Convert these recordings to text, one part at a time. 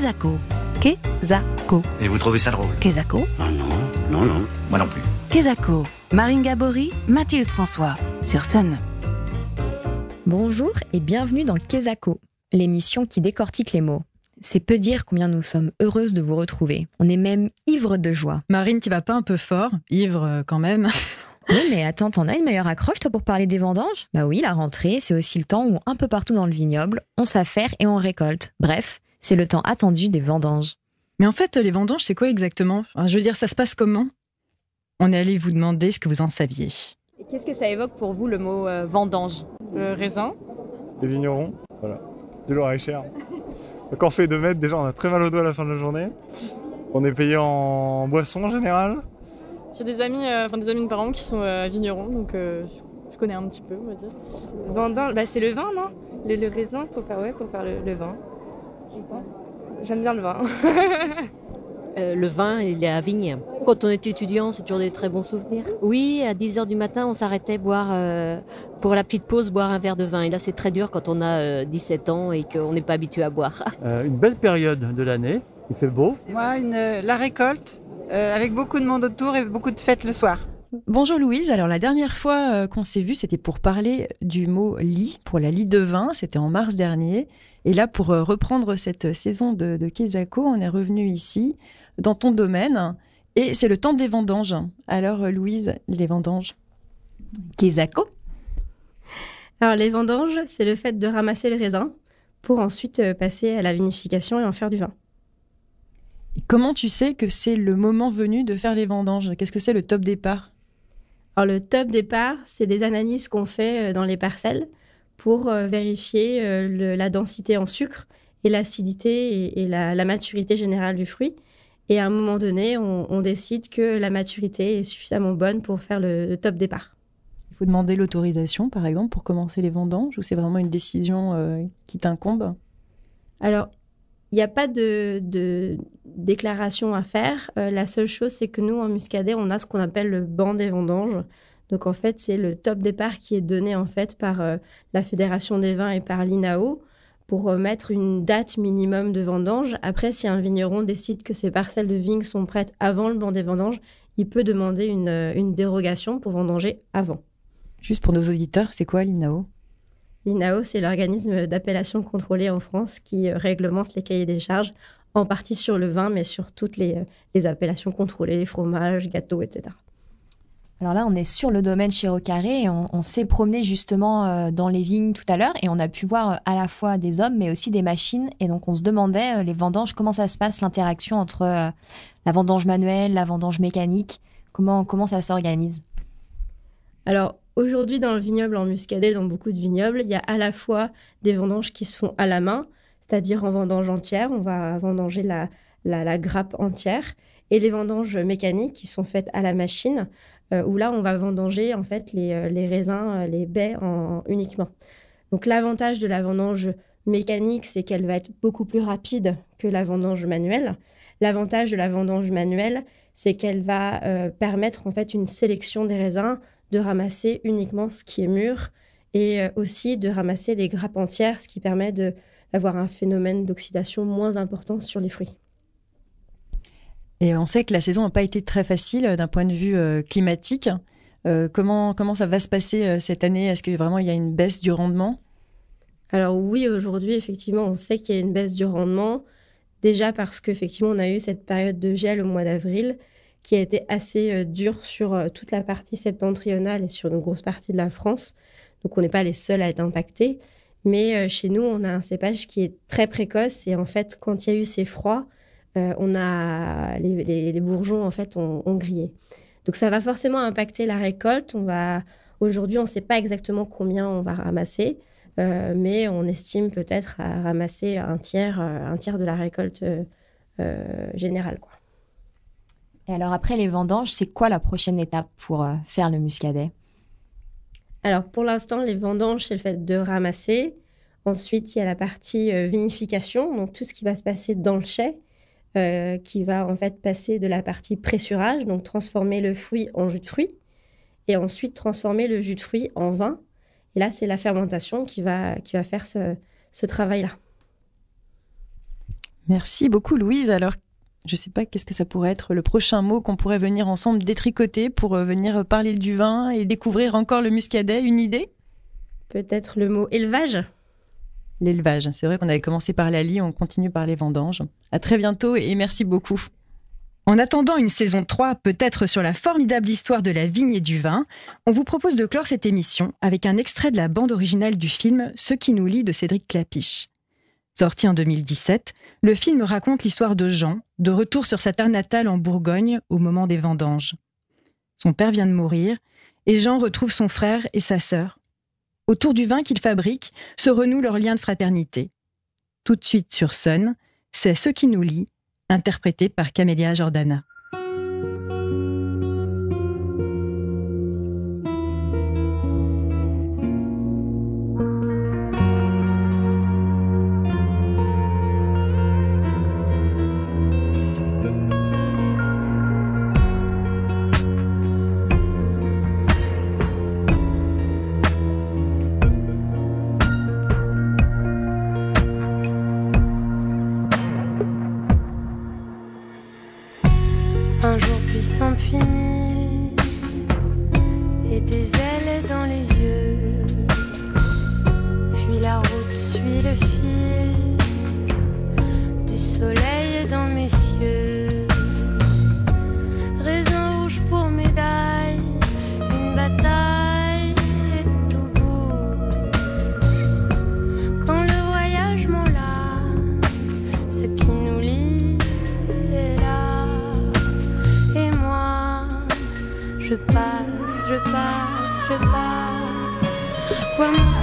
Quesaco. Quesaco. Et vous trouvez ça drôle Quesaco. Ah non, non, non, moi non plus. Quesaco. Marine Gabory, Mathilde François. Sur Sun. Bonjour et bienvenue dans Quesaco, l'émission qui décortique les mots. C'est peu dire combien nous sommes heureuses de vous retrouver. On est même ivre de joie. Marine, tu vas pas un peu fort Ivre euh, quand même. Oui, mais attends, t'en as une meilleure accroche, toi, pour parler des vendanges? Bah oui, la rentrée, c'est aussi le temps où, un peu partout dans le vignoble, on s'affaire et on récolte. Bref, c'est le temps attendu des vendanges. Mais en fait, les vendanges, c'est quoi exactement? Enfin, Je veux dire, ça se passe comment? On est allé vous demander ce que vous en saviez. Qu'est-ce que ça évoque pour vous le mot euh, vendange? Le raisin. Les vignerons, voilà. Du Loir et cher. Donc on fait 2 mètres, déjà on a très mal au doigt à la fin de la journée. On est payé en boisson en général. J'ai des amis, euh, enfin des amis de parents qui sont euh, vignerons, donc euh, je connais un petit peu, on va dire. Vendange, bah, c'est le vin, non? Le, le raisin pour faire, ouais, pour faire le, le vin. Je pense. J'aime bien le vin. Euh, le vin et la vigne. Quand on était étudiant, c'est toujours des très bons souvenirs. Oui, à 10h du matin, on s'arrêtait boire, euh, pour la petite pause, boire un verre de vin. Et là, c'est très dur quand on a euh, 17 ans et qu'on n'est pas habitué à boire. Euh, une belle période de l'année. Il fait beau. Moi, une, la récolte, euh, avec beaucoup de monde autour et beaucoup de fêtes le soir. Bonjour Louise, alors la dernière fois qu'on s'est vu, c'était pour parler du mot lit, pour la lit de vin, c'était en mars dernier. Et là, pour euh, reprendre cette saison de, de Quesaco, on est revenu ici, dans ton domaine, et c'est le temps des vendanges. Alors euh, Louise, les vendanges. Quesaco Alors les vendanges, c'est le fait de ramasser le raisin pour ensuite euh, passer à la vinification et en faire du vin. Et comment tu sais que c'est le moment venu de faire les vendanges? Qu'est-ce que c'est le top départ? Alors le top départ, c'est des analyses qu'on fait dans les parcelles pour euh, vérifier euh, le- la densité en sucre et l'acidité et, et la, la maturité générale du fruit. Et à un moment donné, on, on décide que la maturité est suffisamment bonne pour faire le, le top départ. Il faut demander l'autorisation, par exemple, pour commencer les vendanges, ou c'est vraiment une décision euh, qui t'incombe? Alors, il n'y a pas de, de déclaration à faire. Euh, la seule chose, c'est que nous, en Muscadet, on a ce qu'on appelle le banc des vendanges. Donc, en fait, c'est le top départ qui est donné en fait par euh, la Fédération des vins et par l'INAO pour euh, mettre une date minimum de vendange. Après, si un vigneron décide que ses parcelles de vignes sont prêtes avant le banc des vendanges, il peut demander une, euh, une dérogation pour vendanger avant. Juste pour nos auditeurs, c'est quoi l'INAO L'INAO, c'est l'organisme d'appellation contrôlée en France qui réglemente les cahiers des charges, en partie sur le vin, mais sur toutes les, les appellations contrôlées, fromages, gâteaux, etc. Alors là, on est sur le domaine Chirocaré et on, s'est promené justement euh, dans les vignes tout à l'heure et on a pu voir euh, à la fois des hommes mais aussi des machines. Et donc on se demandait, euh, les vendanges, comment ça se passe, l'interaction entre la vendange manuelle, la vendange mécanique, comment, comment ça s'organise? Alors, aujourd'hui, dans le vignoble en Muscadet, dans beaucoup de vignobles, il y a à la fois des vendanges qui se font à la main, c'est-à-dire en vendange entière, on va vendanger la, la, grappe entière, et les vendanges mécaniques qui sont faites à la machine, où là, on va vendanger en fait les, euh, raisins, euh, les baies en, uniquement. Donc, l'avantage de la vendange mécanique, c'est qu'elle va être beaucoup plus rapide que la vendange manuelle. L'avantage de la vendange manuelle, c'est qu'elle va euh, permettre en fait une sélection des raisins, de ramasser uniquement ce qui est mûr et euh, aussi de ramasser les grappes entières, ce qui permet d'avoir un phénomène d'oxydation moins important sur les fruits. Et on sait que la saison n'a pas été très facile euh, d'un point de vue euh, climatique. Euh, comment, comment ça va se passer cette année? Est-ce que vraiment il y a une baisse du rendement? Alors oui, aujourd'hui, effectivement, on sait qu'il y a une baisse du rendement, déjà parce qu'effectivement, on a eu cette période de gel au mois d'avril qui a été assez dure sur toute la partie septentrionale et sur une grosse partie de la France. Donc on n'est pas les seuls à être impactés. Mais chez nous, on a un cépage qui est très précoce et en fait, quand il y a eu ces froids, euh, on a les, les- les bourgeons en fait ont, ont grillé. Donc ça va forcément impacter la récolte. On va aujourd'hui, on ne sait pas exactement combien on va ramasser. Euh, mais on estime peut-être à ramasser un tiers, euh, un tiers de la récolte euh, générale. Quoi. Et alors après les vendanges, c'est quoi la prochaine étape pour faire le muscadet? Alors pour l'instant, les vendanges, c'est le fait de ramasser. Ensuite, il y a la partie vinification, donc tout ce qui va se passer dans le chai, euh, qui va en fait passer de la partie pressurage, donc transformer le fruit en jus de fruit, et ensuite transformer le jus de fruit en vin. Et là, c'est la fermentation qui va, qui va faire ce, ce travail-là. Merci beaucoup Louise. Alors, je ne sais pas qu'est-ce que ça pourrait être le prochain mot qu'on pourrait venir ensemble détricoter pour euh, venir parler du vin et découvrir encore le muscadet. Une idée? Peut-être le mot élevage? L'élevage. C'est vrai qu'on avait commencé par la lie, on continue par les vendanges. À très bientôt et merci beaucoup. En attendant une saison 3, peut-être sur la formidable histoire de la vigne et du vin, on vous propose de clore cette émission avec un extrait de la bande originale du film Ce qui nous lie de Cédric Clapiche. Sorti en 2017, le film raconte l'histoire de Jean, de retour sur sa terre natale en Bourgogne au moment des vendanges. Son père vient de mourir et Jean retrouve son frère et sa sœur. Autour du vin qu'il fabrique se renoue leur lien de fraternité. Tout de suite sur Sun, c'est Ce qui nous lie, interprété par Camélia Jordana. noche. Cuando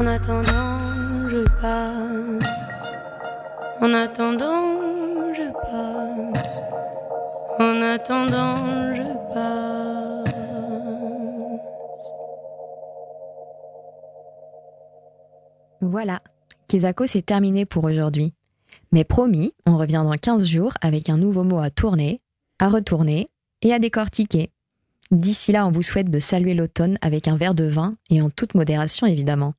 En attendant, je passe. En attendant, je passe. En attendant, je passe. Voilà, Kezako, c'est terminé pour aujourd'hui. Mais promis, on revient dans 15 jours avec un nouveau mot à tourner, à retourner et à décortiquer. D'ici là, on vous souhaite de saluer l'automne avec un verre de vin et en toute modération évidemment.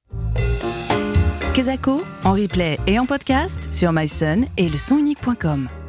Kezako, en replay et en podcast sur myson et le.